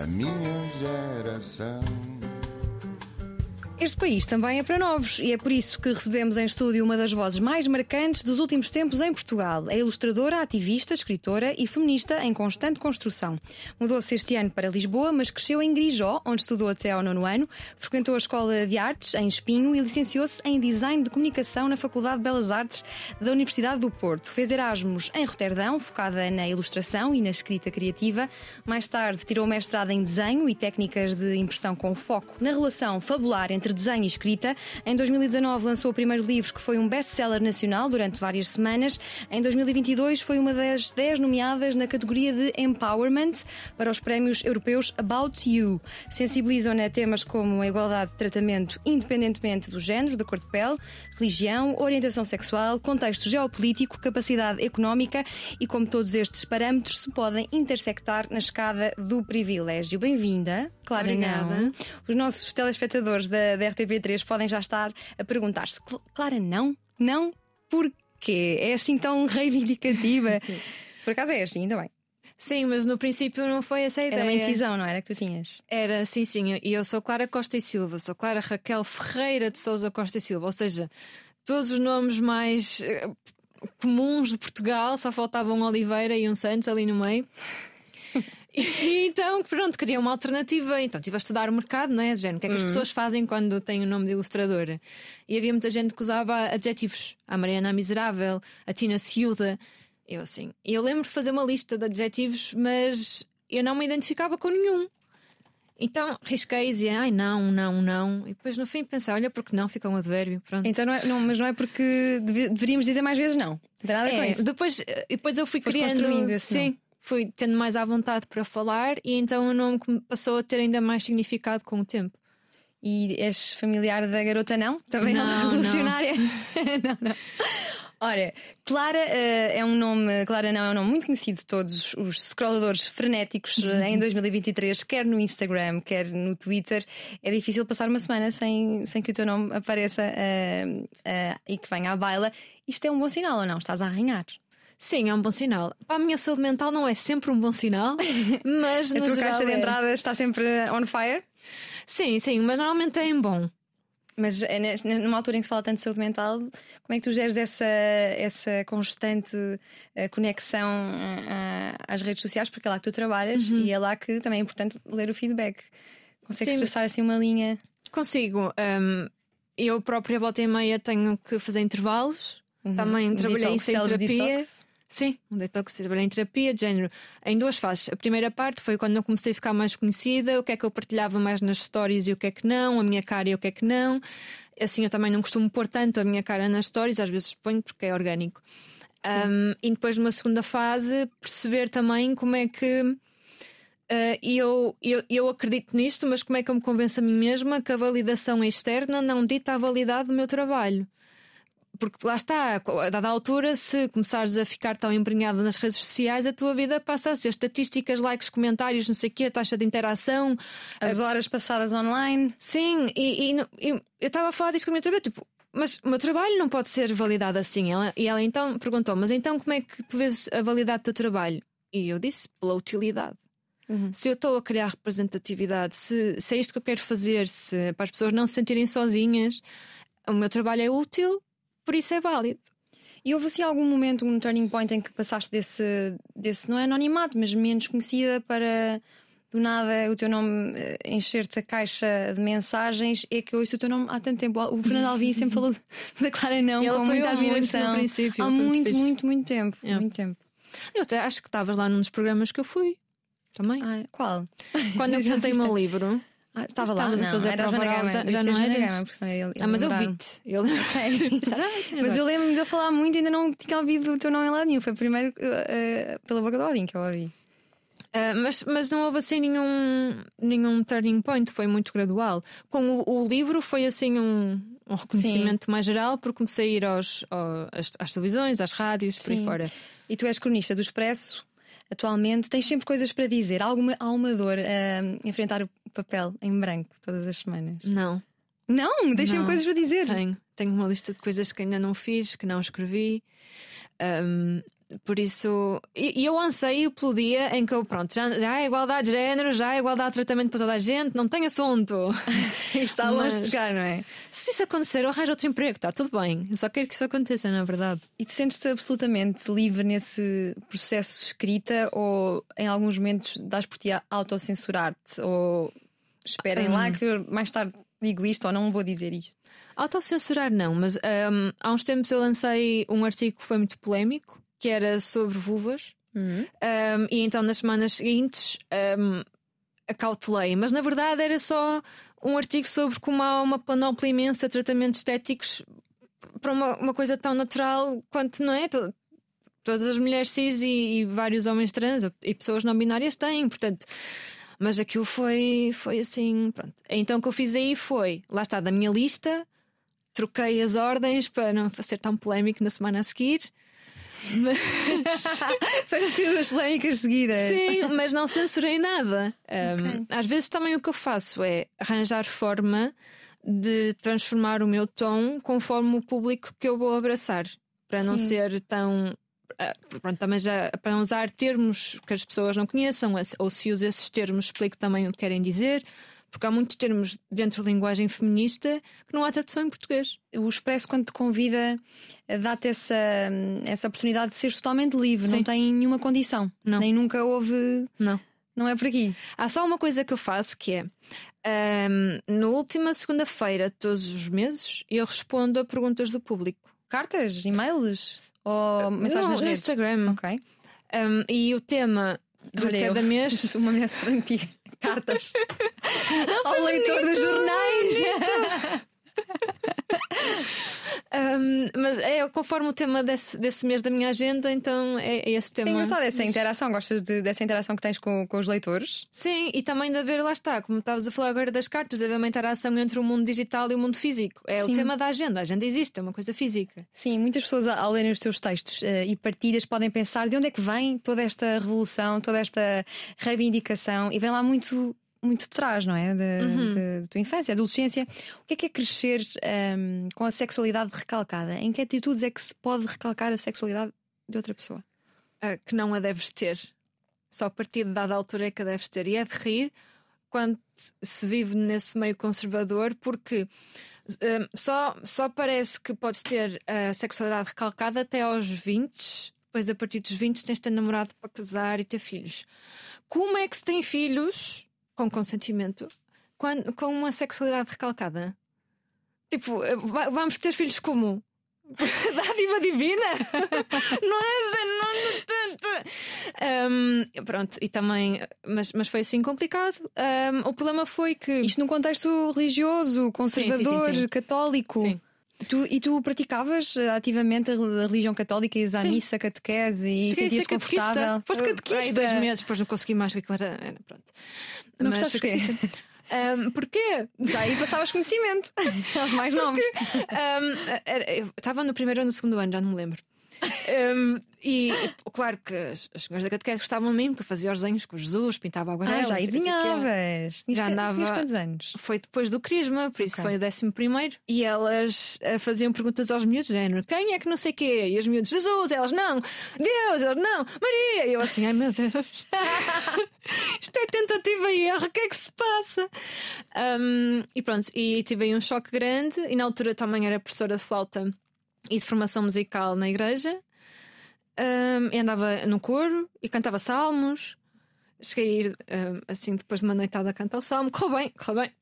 a minha geração. Este país também é para novos e é por isso que recebemos em estúdio uma das vozes mais marcantes dos últimos tempos em Portugal. É ilustradora, ativista, escritora e feminista em constante construção. Mudou-se este ano para Lisboa, mas cresceu em Grijó, onde estudou até ao nono ano, frequentou a Escola de Artes em Espinho e licenciou-se em Design de Comunicação na Faculdade de Belas Artes da Universidade do Porto. Fez Erasmus em Roterdão, focada na ilustração e na escrita criativa. Mais tarde tirou mestrado em Desenho e Técnicas de Impressão com foco na relação fabular entre entre desenho e escrita. Em 2019 lançou o primeiro livro que foi um best-seller nacional durante várias semanas. Em 2022 foi uma das 10 nomeadas na categoria de Empowerment para os prémios europeus About You. Sensibilizam-na temas como a igualdade de tratamento independentemente do género, da cor de pele, religião, orientação sexual, contexto geopolítico, capacidade económica e como todos estes parâmetros se podem intersectar na escada do privilégio. Bem-vinda, Clara Obrigada. Não. Os nossos telespectadores da, da RTP3 podem já estar a perguntar-se: "Cl- Clara, não? Não? Porquê? É assim tão reivindicativa? Por acaso é assim, ainda bem. Sim, mas no princípio não foi essa a ideia. Era uma indecisão, não era que tu tinhas? Era, sim, sim. E eu sou Clara Costa e Silva, sou Clara Raquel Ferreira de Souza Costa e Silva. Ou seja, todos os nomes mais eh, comuns de Portugal, só faltava um Oliveira e um Santos ali no meio. E então, pronto, queria uma alternativa. Então estive a estudar o mercado, não é? Género, o que é que as pessoas fazem quando têm o nome de ilustradora? E havia muita gente que usava adjetivos. A Mariana Miserável, a Tina Ciúda. Eu assim. E eu lembro de fazer uma lista de adjetivos, mas eu não me identificava com nenhum. Então risquei e dizia, ai não, não, não. E depois no fim pensei, olha, porque não, fica um advérbio. Pronto. Então não é, não, mas não é porque deve- deveríamos dizer mais vezes não. Não tem nada com É, isso. depois, eh, depois eu fui Foste criando. construindo esse sim. Fui tendo mais à vontade para falar e então o nome passou a ter ainda mais significado com o tempo. E és familiar da garota, não? Também não, Não, revolucionária? não, não. Ora, Clara eh, é um nome, Clara não é um nome muito conhecido de todos os scrolladores frenéticos eh, em 2023, quer no Instagram, quer no Twitter. É difícil passar uma semana sem, sem que o teu nome apareça eh, eh, e que venha à baila. Isto é um bom sinal ou não? Estás a arranhar. Sim, é um bom sinal. Para a minha saúde mental não é sempre um bom sinal, mas A tua caixa de é. entrada está sempre on fire. Sim, sim, mas normalmente é em bom. Mas é nes- numa altura em que se fala tanto de saúde mental, como é que tu geres essa, essa constante eh, conexão ah, ah, às redes sociais? Porque é lá que tu trabalhas e é lá que também é importante ler o feedback. Consegues Sim. traçar assim uma linha? Consigo. hum, eu própria, volta e meia, tenho que fazer intervalos. Também Um trabalhei detox, sem célebre terapia. detox. Sim, um detox, trabalhei em terapia, de género, em duas fases. A primeira parte foi quando eu comecei a ficar mais conhecida, o que é que eu partilhava mais nas stories e o que é que não, a minha cara e o que é que não. Assim, eu também não costumo pôr tanto a minha cara nas stories, às vezes ponho porque é orgânico. Um, e depois, numa segunda fase, perceber também como é que. Uh, e eu, eu, eu acredito nisto, mas como é que eu me convenço a mim mesma que a validação externa não dita a validade do meu trabalho? Porque lá está, a dada altura, se começares a ficar tão embrenhada nas redes sociais, a tua vida passa a ser estatísticas, likes, comentários, não sei o quê, a taxa de interação. As horas passadas online. Sim, e, e e eu estava a falar disso com a minha terapeuta, tipo, mas o meu trabalho não pode ser validado assim. Ela, e ela então perguntou: Mas então como é que tu vês a validade do teu trabalho? E eu disse: Pela utilidade. Se eu estou a criar representatividade, se, se é isto que eu quero fazer, se para as pessoas não se sentirem sozinhas, o meu trabalho é útil, por isso é válido. E houve assim algum momento, um turning point em que passaste desse, desse não é anonimato, mas menos conhecida para do nada o teu nome eh, encher-te a caixa de mensagens? É que eu ouço o teu nome há tanto tempo. O Fernando Alvim sempre falou da Clara Não com muita muito admiração. princípio, há muito muito, muito, muito tempo. É. Muito tempo. Eu até acho que estavas lá num dos programas que eu fui. Também. Ai, qual? Quando eu apresentei o meu livro. Ah, estava lá, Estavas a não, fazer era a Joana Gama. já- já não Joana eras? Gama, porque senão ele- Ah, mas eu vi-te. Eu lembro. Será? Mas eu lembro-me de ele falar muito e ainda não tinha ouvido o teu nome em lado nenhum. Foi primeiro eh, pela boca do Odin que eu ouvi. Ah, mas, mas não houve assim nenhum, nenhum turning point, foi muito gradual. Com o, o livro foi assim um, um reconhecimento mais geral, porque comecei a ir aos, ao- às, às televisões, às rádios, por aí Sim. fora. E tu és cronista do Expresso, atualmente, tens sempre coisas para dizer. Há alguma, há uma dor a enfrentar o papel em branco todas as semanas? Não, Não, Não, coisas para dizer. tenho. Tenho uma lista de coisas que ainda não fiz, que não escrevi. Ahm, Por isso, e, e eu anseio pelo dia em que eu, pronto, já, já há igualdade de género, já há igualdade de tratamento para toda a gente, não tem assunto. Está longe de Mas- chegar, não é? Se isso acontecer, eu arranjo outro emprego, está tudo bem. Eu só quero que isso aconteça, na verdade. E te sentes-te absolutamente livre nesse processo de escrita ou em alguns momentos dás por ti a autocensurar-te? Ou esperem Hum. lá que mais tarde digo isto ou não vou dizer isto? Autocensurar não, mas hum, há uns tempos eu lancei um artigo que foi muito polémico, que era sobre vulvas. Uhum. Um, e então nas semanas seguintes um, acautelei, mas na verdade era só um artigo sobre como há uma panóplia imensa de tratamentos estéticos para uma, uma coisa tão natural quanto não é? To- Todas as mulheres cis e, e vários homens trans e pessoas não binárias têm, portanto. Mas aquilo foi, foi assim, pronto. Então o que eu fiz aí foi, lá está, da minha lista, troquei as ordens para não ser tão polémico na semana a seguir. Mas... Foram ter duas polémicas seguidas. Sim, mas não censurei nada. Um, Ok. Às vezes também o que eu faço é arranjar forma de transformar o meu tom conforme o público que eu vou abraçar, para não Sim. ser tão. ah, Pronto, também já para não usar termos que as pessoas não conheçam, ou se uso esses termos, explico também o que querem dizer, porque há muitos termos dentro da linguagem feminista que não há tradução em português. O Expresso, quando te convida, dá-te essa, essa oportunidade de seres totalmente livre, não Sim. tem nenhuma condição. Não. Nem nunca houve. Não. Não é por aqui. Há só uma coisa que eu faço que é ahm, na última segunda-feira de todos os meses eu respondo a perguntas do público. Cartas, e-mails ou mensagens no, nas redes? Instagram. Ok. Um, e o tema de cada mês. Uma ameaça para ti. Cartas. Ao leitor dos jornais. um, mas é conforme o tema desse, desse mês da minha agenda, então é, é esse tema. engraçado essa Mas- interação. Gostas de- dessa interação que tens com, com os leitores? Sim, e também de haver, lá está, como estavas a falar agora das cartas, de haver uma interação entre o mundo digital e o mundo físico. É Sim. o tema da agenda. A agenda existe, é uma coisa física. Sim, muitas pessoas ao lerem os teus textos eh, e partilhas podem pensar de onde é que vem toda esta revolução, toda esta reivindicação e vem lá muito muito de trás, não é? Da Uhum. tua infância, adolescência. O que é que é crescer ehm, com a sexualidade recalcada? Em que atitudes é que se pode recalcar a sexualidade de outra pessoa? ah, que não a deves ter. Só a partir de dada altura é que a deves ter. E é de rir quando se vive nesse meio conservador, porque hum, só, só parece que podes ter a sexualidade recalcada até aos 20, depois a partir dos 20 tens de ter namorado para casar e ter filhos. Como é que se tem filhos com consentimento quando, com uma sexualidade recalcada? Tipo, eh, va- vamos ter filhos como? Dádiva divina? não é? Não, não tanto. Pronto, e também, mas, mas foi assim complicado. Um, o problema foi que. Isto num contexto religioso, conservador, sim, sim. católico. Sim. Tu, e tu praticavas eh, ativamente a religião católica, ias à Sim. missa, catequese e sentias confortável? Foste Aí catequista. dois meses, depois não consegui mais, que aquilo era. pronto. Não Mas gostaste porquê? catequista. Um, porquê? Já aí passavas conhecimento aos mais novos. Um, estava no primeiro ou no segundo ano, já não me lembro. Um, e claro que as, as senhoras da catequese gostavam de mim, porque eu fazia os desenhos com Jesus, pintava aguarela. Ah, já desenhavas. Já andava- tinhas quantos anos? Foi depois do Crisma, por isso Ok. foi o décimo primeiro. E elas eh, faziam perguntas aos miúdos, género, quem é que não sei quê? E os miúdos, Jesus, elas não, Deus, elas não, Maria. E eu assim, ai meu Deus, isto é tentativa e erro, o que é que se passa? Um, e pronto, e tive aí um choque grande. E na altura também era professora de flauta e de formação musical na igreja. Um, e andava no coro e cantava salmos. Cheguei a ir um, assim depois de uma noitada a cantar o salmo, correu bem, correu bem.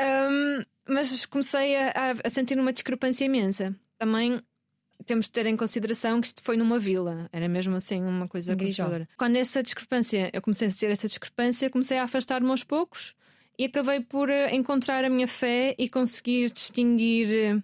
Um, mas comecei a, a- sentir uma discrepância imensa. Também temos de ter em consideração que isto foi numa vila, era mesmo assim uma coisa conservadora. Quando essa discrepância, eu comecei a sentir essa discrepância, comecei a afastar-me aos poucos e acabei por eh, encontrar a minha fé e conseguir distinguir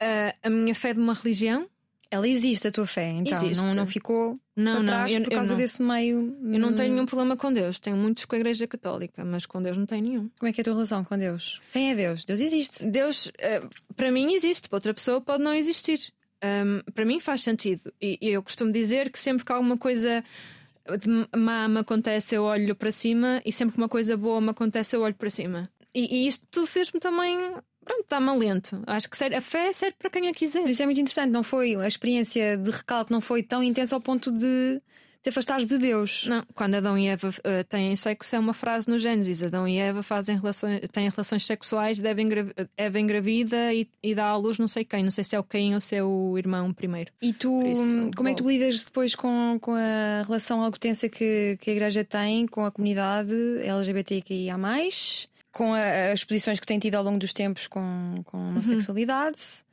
eh, a minha fé de uma religião. Ela existe, a tua fé, então Existe. Não, não ficou Não, não, trás eu, por causa não. desse meio. Eu não tenho hum, nenhum problema com Deus. Tenho muitos com a Igreja Católica, mas com Deus não tenho nenhum. Como é que é a tua relação com Deus? Quem é Deus? Deus existe. Deus, eh, para mim, existe, para outra pessoa pode não existir. Ahm, para mim faz sentido. E, e eu costumo dizer que sempre que alguma coisa de má me acontece, eu olho para cima, e sempre que uma coisa boa me acontece, eu olho para cima. E, e isto tudo fez-me também pronto, dá-me alento. Acho que a fé serve para quem a quiser. Isso é muito interessante, não foi? A experiência de recalque não foi tão intensa ao ponto de te afastares de Deus. Não, quando Adão e Eva uh, têm sexo, é uma frase no Gênesis. Adão e Eva fazem relações, têm relações sexuais, devem Eva engravida e, e dá à luz não sei quem, não sei se é o Caim ou se é o irmão primeiro. E tu, isso, como é que tu lidas depois com, com a relação algo tensa que, que a igreja tem com a comunidade LGBTQIA? Com a, as posições que tem tido ao longo dos tempos com, com a homossexualidade? Uhum.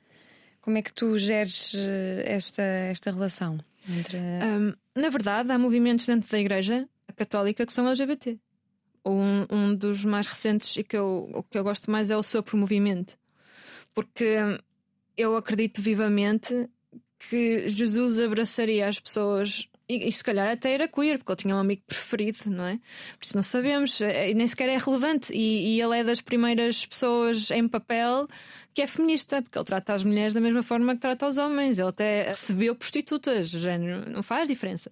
Como é que tu geres eh, esta, esta relação? Entre... Um, na verdade, há movimentos dentro da Igreja Católica que são LGBT. Um, um dos mais recentes e que eu, que eu gosto mais é o Sopro Movimento, porque eu acredito vivamente que Jesus abraçaria as pessoas e, e, se calhar até era queer, porque ele tinha um amigo preferido, não é? Por isso não sabemos, é, nem sequer é relevante. E, e, ele é das primeiras pessoas em papel que é feminista, porque ele trata as mulheres da mesma forma que trata os homens. Ele até recebeu prostitutas, género, não faz diferença.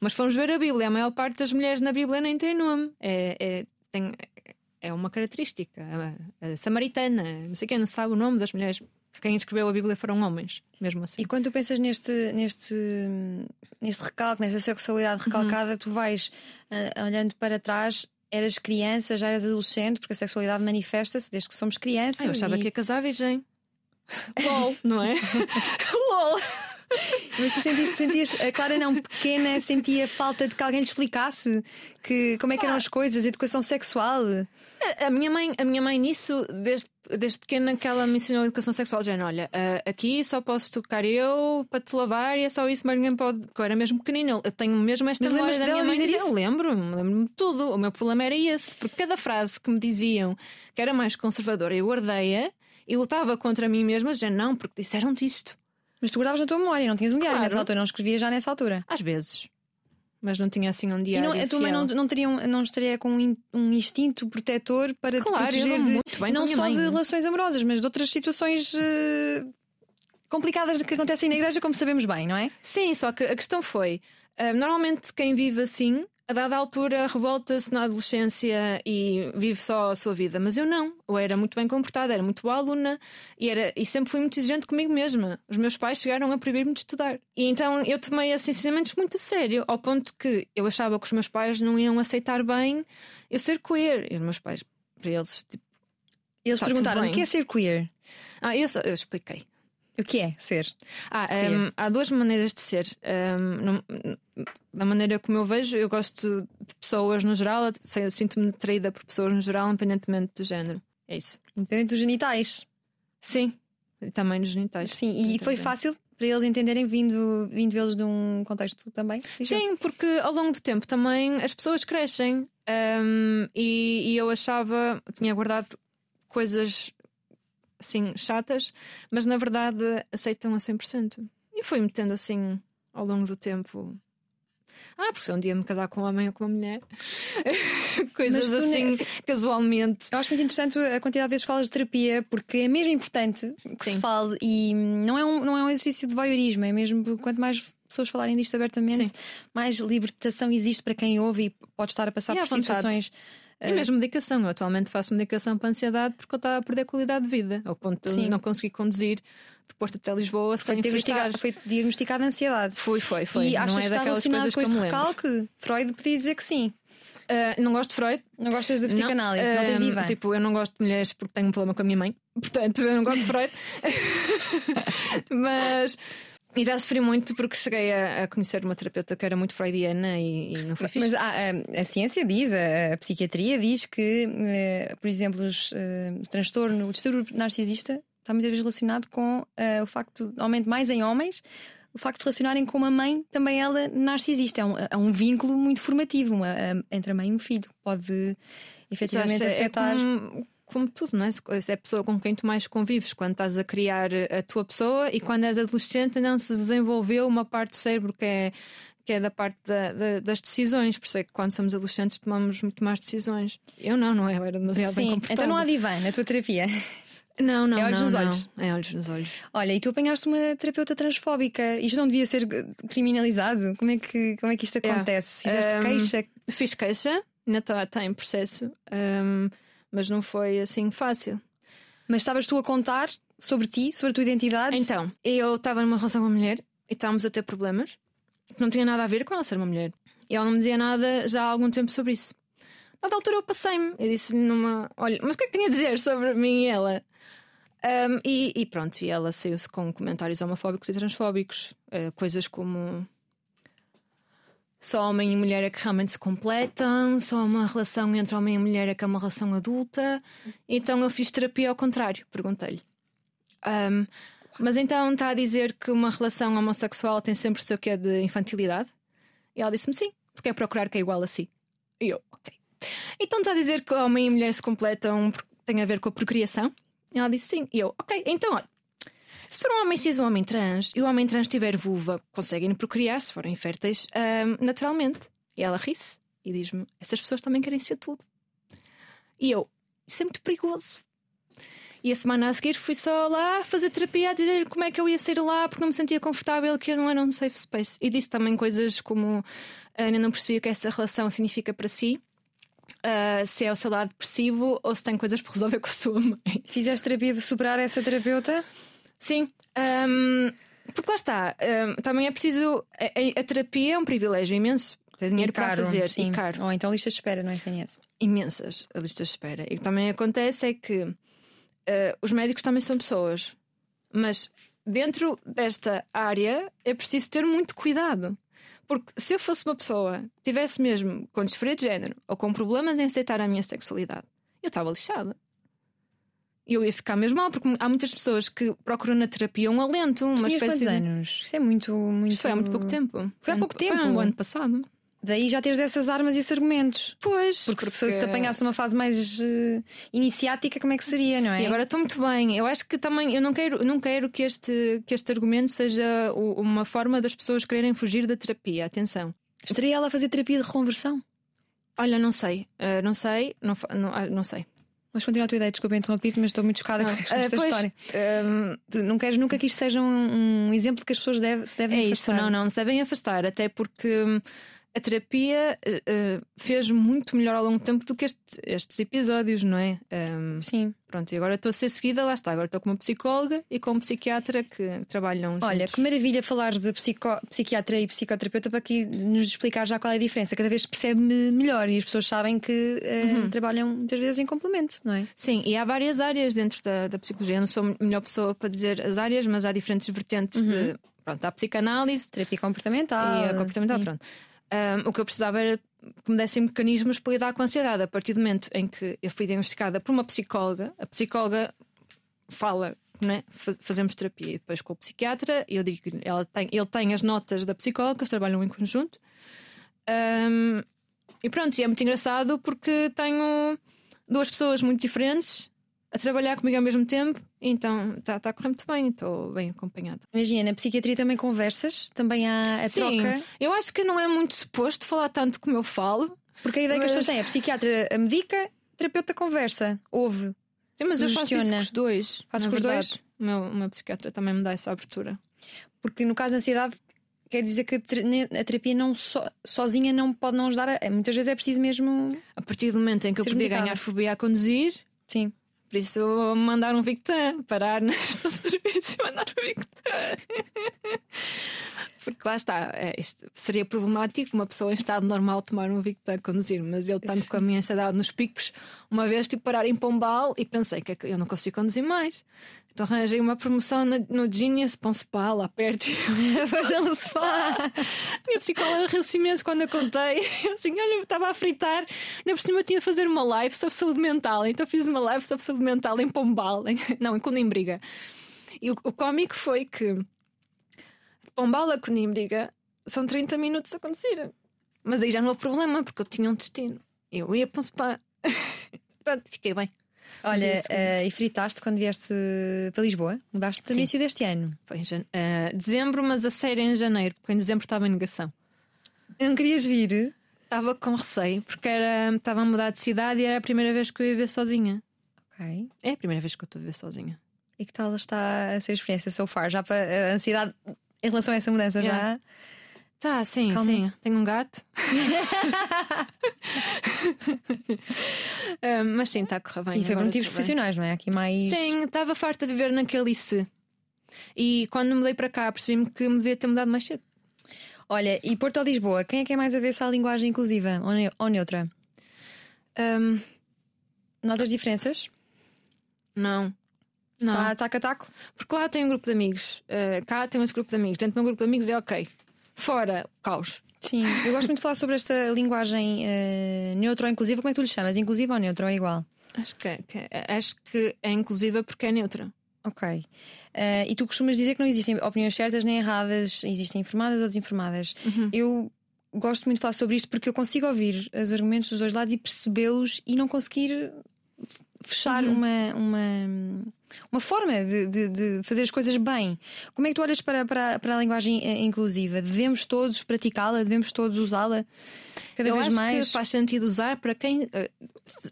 Mas fomos ver a Bíblia, a maior parte das mulheres na Bíblia nem tem nome. É, é, tem, é uma característica. A, a samaritana, não sei quem não sabe o nome das mulheres quem escreveu a Bíblia foram homens, mesmo assim. E quando tu pensas neste, neste, neste recalque, nesta sexualidade recalcada, uhum. tu vais uh, olhando para trás. Eras criança, já eras adolescente, porque a sexualidade manifesta-se desde que somos crianças. Ah, eu achava e... que ia casar virgem. LOL, não é? LOL. Mas tu sentiste, sentias, a Clara não pequena, sentia falta de que alguém lhe explicasse que, como é que eram as coisas, educação sexual. A, a, minha mãe, a minha mãe nisso, desde, desde pequena que ela me ensinou a educação sexual, já olha, uh, aqui só posso tocar eu para te lavar e é só isso, mas ninguém pode. Porque eu era mesmo pequenino, eu tenho mesmo esta memória da minha mãe. Dizer eu lembro-me, lembro-me de tudo. O meu problema era esse, porque cada frase que me diziam que era mais conservadora, eu guardei-a e lutava contra mim mesma, já não, porque disseram-te isto. Mas tu guardavas na tua memória, não tinhas um diário nessa altura, não escrevias já nessa altura. Às vezes. Mas não tinha assim um diário. E não, a tua mãe não, não, teria, não estaria com um, um instinto protetor para claro, te proteger de, não só mãe. de relações amorosas, mas de outras situações uh, complicadas que acontecem na igreja, como sabemos bem, não é? Sim, só que a questão foi: uh, normalmente quem vive assim a dada altura revolta-se na adolescência e vive só a sua vida. Mas eu não. Eu era muito bem comportada, era muito boa aluna e, era, e sempre fui muito exigente comigo mesma. Os meus pais chegaram a proibir-me de estudar. E então eu tomei esses ensinamentos muito a sério, ao ponto que eu achava que os meus pais não iam aceitar bem eu ser queer. E os meus pais, para eles, tipo. Eles tá perguntaram o que é ser queer? Ah, eu, eu expliquei. O que é ser? Ah, um, há duas maneiras de ser. Um, da maneira como eu vejo, eu gosto de pessoas no geral, sinto-me atraída por pessoas no geral, independentemente do género. É isso. Independente dos genitais? Sim, também dos genitais. Sim, e foi fácil para eles entenderem, vindo, vindo eles de um contexto também? Sim, porque ao longo do tempo também as pessoas crescem um, e, e eu achava, tinha guardado coisas assim chatas, mas na verdade aceitam a 100%. E fui metendo assim ao longo do tempo. Ah, porque se um dia me casar com um homem ou com uma mulher, coisas assim, ne... casualmente. Eu acho muito interessante a quantidade de vezes falas de terapia, porque é mesmo importante que Sim. se fale e não é, um, não é um exercício de voyeurismo, é mesmo quanto mais pessoas falarem disto abertamente, Sim. mais libertação existe para quem ouve e pode estar a passar e por situações. E mesmo medicação. Eu atualmente faço medicação para ansiedade porque eu estava a perder qualidade de vida, ao ponto de não conseguir conduzir de Porto até Lisboa foi sem diagnosticada, Foi diagnosticada ansiedade. Foi, foi, foi. E achas não é que está relacionado com este recalque? Freud podia dizer que sim. Uh, não gosto de Freud. Não gostas de psicanálise, não, não tens diva. Tipo, eu não gosto de mulheres porque tenho um problema com a minha mãe. Portanto, eu não gosto de Freud. Mas e já sofri muito porque cheguei a, a, conhecer uma terapeuta que era muito freudiana e, e não foi fixe. Mas a, a, a ciência diz, a, psiquiatria diz que, uh, por exemplo, os, uh, o transtorno, o distúrbio narcisista está muitas vezes relacionado com uh, o facto, aumento mais em homens, o facto de relacionarem com uma mãe, também ela narcisista. É um, é um vínculo muito formativo uma, entre a mãe e o filho. Pode efetivamente é afetar. É como como tudo, não é? é a pessoa com quem tu mais convives quando estás a criar a tua pessoa e quando és adolescente não se desenvolveu uma parte do cérebro que é, que é da parte da, da, das decisões. Por isso é que quando somos adolescentes tomamos muito mais decisões. Eu não, não é? Eu era demasiado Sim, então não há divã na tua terapia. Não, não. É olhos não, nos não. olhos. É olhos nos olhos. Olha, e tu apanhaste uma terapeuta transfóbica. Isto não devia ser criminalizado? Como é que, como é que isto acontece? É. Fizeste um, queixa? Fiz queixa, ainda está tá em processo. Um, mas não foi assim fácil. Mas estavas tu a contar sobre ti, sobre a tua identidade? Então, eu estava numa relação com uma mulher e estávamos a ter problemas que não tinha nada a ver com ela ser uma mulher. E ela não me dizia nada já há algum tempo sobre isso. Na altura eu passei-me e disse-lhe numa. Olha, mas o que é que tinha a dizer sobre mim e ela? Um, e, e, pronto, e ela saiu-se com comentários homofóbicos e transfóbicos, uh, coisas como só homem e mulher é que realmente se completam, só uma relação entre homem e mulher é que é uma relação adulta. Então eu fiz terapia ao contrário, perguntei-lhe. Um, mas então está a dizer que uma relação homossexual tem sempre o seu quê de infantilidade? E ela disse-me sim, porque é procurar que é igual a si. E eu, ok. Então está a dizer que homem e mulher se completam porque tem a ver com a procriação? E ela disse sim. E eu, ok, então olha. Se for um homem cis, um homem trans, e o homem trans tiver vulva, conseguem procriar, se forem férteis, um, naturalmente. E ela ri-se e diz-me: essas pessoas também querem ser tudo. E eu, isso é muito perigoso. E a semana a seguir fui só lá fazer terapia a dizer como é que eu ia sair lá porque não me sentia confortável, que eu não era um safe space. E disse também coisas como ainda não percebi o que essa relação significa para si. Uh, se é o seu lado depressivo ou se tem coisas para resolver com a sua mãe. Fizeste terapia para superar essa terapeuta? Sim. Um, porque lá está, um, também é preciso. A, a, terapia é um privilégio imenso. Tem dinheiro caro, para fazer sim. e caro. Ou então listas de espera no SNS. Imensas listas de espera. E o que também acontece é que uh, os médicos também são pessoas. Mas dentro desta área é preciso ter muito cuidado. Porque se eu fosse uma pessoa que tivesse mesmo com disforia de género ou com problemas em aceitar a minha sexualidade, eu estava lixada. Eu ia ficar mesmo mal, porque há muitas pessoas que procuram na terapia um alento, uma espécie de. anos? Isso é muito, muito. Isto foi há muito pouco tempo. Foi há pouco tempo? Foi o ano passado. Daí já teres essas armas e esses argumentos. Pois. Porque, porque... se te apanhasse uma fase mais uh, iniciática, como é que seria, não é? E agora estou muito bem. Eu acho que também eu não quero, não quero que, este, que este argumento seja uma forma das pessoas quererem fugir da terapia. Atenção. Estaria ela a fazer terapia de reconversão? Olha, não sei. Uh, não sei. Não, não, ah, não sei. Mas continua a tua ideia, desculpa interromper mas estou muito chocada com esta uh, pois, história. Um... Tu não queres nunca que isto seja um, um exemplo que as pessoas deve, se devem é afastar? É isso, não, não, se devem afastar, até porque hum, a terapia uh, fez muito melhor ao longo do tempo do que este, estes episódios, não é? Um, Sim. Pronto, e agora estou a ser seguida, lá está. Agora estou com uma psicóloga e com um psiquiatra que trabalham juntos. Olha, que maravilha falar de psico, psiquiatra e psicoterapeuta para aqui nos explicar já qual é a diferença. Cada vez percebe melhor e as pessoas sabem que uh, uhum. trabalham muitas vezes em complemento, não é? Sim, e há várias áreas dentro da, da psicologia. Eu não sou a melhor pessoa para dizer as áreas, mas há diferentes vertentes uhum. de. Pronto, há psicanálise, terapia comportamental. E a comportamental, sim. pronto. Um, o que eu precisava era que me dessem mecanismos para lidar com a ansiedade. A partir do momento em que eu fui diagnosticada por uma psicóloga, a psicóloga fala, né? fazemos terapia e depois com o psiquiatra, eu digo que tem, ele tem as notas da psicóloga, eles trabalham em conjunto. Um, e pronto, e é muito engraçado porque tenho duas pessoas muito diferentes a trabalhar comigo ao mesmo tempo, então está tá a correr muito bem, estou bem acompanhada. Imagina, na psiquiatria também conversas, também há a Sim, troca. Eu acho que não é muito suposto falar tanto como eu falo. Porque a ideia mas... que as pessoas têm é a psiquiatra a medica, terapeuta conversa, ouve. Sim, mas eu faço isso com os dois. Fazes com os dois? O meu, o meu psiquiatra também me dá essa abertura. Porque no caso da ansiedade, quer dizer que a terapia não so, sozinha não pode não ajudar. A, muitas vezes é preciso mesmo. A partir do momento em que eu podia ganhar fobia a conduzir, sim. Por isso, mandar um Victan, parar na mandar um Victan. Porque lá está, é, seria problemático uma pessoa em estado normal tomar um Victan conduzir, mas eu, tanto Sim. com a minha ansiedade nos picos, uma vez tive parar em Pombal e pensei que eu não consigo conduzir mais. Então arranjei uma promoção no, no Genius para um spa lá perto. Para um spa! minha psicóloga riu-se imenso quando eu contei. Assim, olha, eu estava a fritar, ainda por cima eu tinha de fazer uma live sobre saúde mental. Então fiz uma live sobre saúde mental em Pombal, não, em Conimbriga. E o, o cómico foi que Pombal a Conimbriga são 30 minutos a conduzir. Mas aí já não houve problema, porque eu tinha um destino. Eu ia para um spa. Pronto, fiquei bem. Olha, uh, e fritaste quando vieste para Lisboa? Mudaste para o início deste ano? Foi em uh, dezembro, mas a série em janeiro, porque em dezembro estava em negação. Não querias vir? Estava com receio, porque era, estava a mudar de cidade e era a primeira vez que eu ia viver sozinha. Ok. É a primeira vez que eu estou a viver sozinha. E que tal está a ser a experiência so far? Já para a ansiedade em relação a essa mudança yeah. já? Tá, sim, Calma. sim. Tenho um gato. Ah, mas sim, está a correr bem. E foi por motivos profissionais, não é? Aqui mais. Sim, estava farta de viver naquele IC. E quando me mudei para cá, percebi-me que me devia ter mudado mais cedo. Olha, e Porto ou Lisboa, quem é que é mais avessa à linguagem inclusiva ou, ne- ou neutra? Ahm, Notas diferenças? não. Não. Está taco a taco? Porque lá tem um grupo de amigos. ah, cá tem outro grupo de amigos. Dentro do meu grupo de amigos é ok. Fora, caos. Sim, eu gosto muito de falar sobre esta linguagem eh, neutra ou inclusiva. Como é que tu lhe chamas? Inclusiva ou neutra ou igual? Acho que, é- que é- acho que é inclusiva porque é neutra. Ok. Eh, e tu costumas dizer que não existem opiniões certas nem erradas, existem informadas ou desinformadas. Eu gosto muito de falar sobre isto porque eu consigo ouvir os argumentos dos dois lados e percebê-los e não conseguir fechar uma, uma, uma forma de, de- de fazer as coisas bem. Como é que tu olhas para, para, para a linguagem eh, inclusiva? Devemos todos praticá-la? Devemos todos usá-la cada Eu vez acho mais? que faz sentido usar para quem, eh,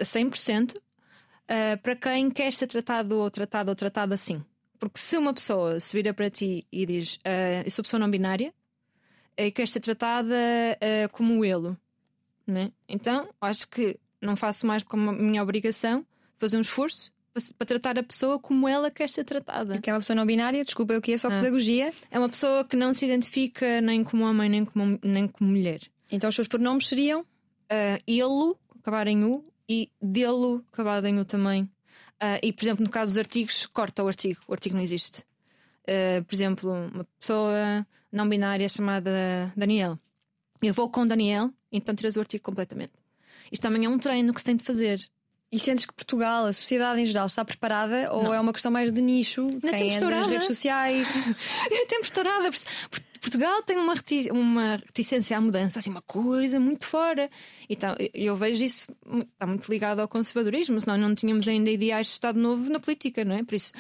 a 100%, eh, para quem quer ser tratado ou tratado ou tratado assim. Porque se uma pessoa se vira para ti e diz eh, eu sou pessoa não binária e quer ser tratada eh, como ele, né? então acho que não faço mais como a minha obrigação fazer um esforço para, tratar a pessoa como ela quer ser tratada. Que é uma pessoa não binária, desculpa, eu que é só Ah. pedagogia. É uma pessoa que não se identifica nem como homem nem como, nem como mulher. Então os seus pronomes seriam uh, ele, acabar em U, e dele, acabado em U também. Uh, e, por exemplo, no caso dos artigos, corta o artigo, o artigo não existe. Uh, por exemplo, uma pessoa não binária chamada Daniel. Eu vou com Daniel, então tiras o artigo completamente. Isto também é um treino que se tem de fazer. E sentes que Portugal, a sociedade em geral, está preparada ou Não. é uma questão mais de nicho? tem Quem é das misturada. redes sociais? Temos estourada. Portugal tem uma, reti- uma reticência à mudança, assim, uma coisa muito fora. Então, eu- vejo isso, está muito ligado ao conservadorismo, senão não tínhamos ainda ideais de Estado Novo na política, não é? Por isso,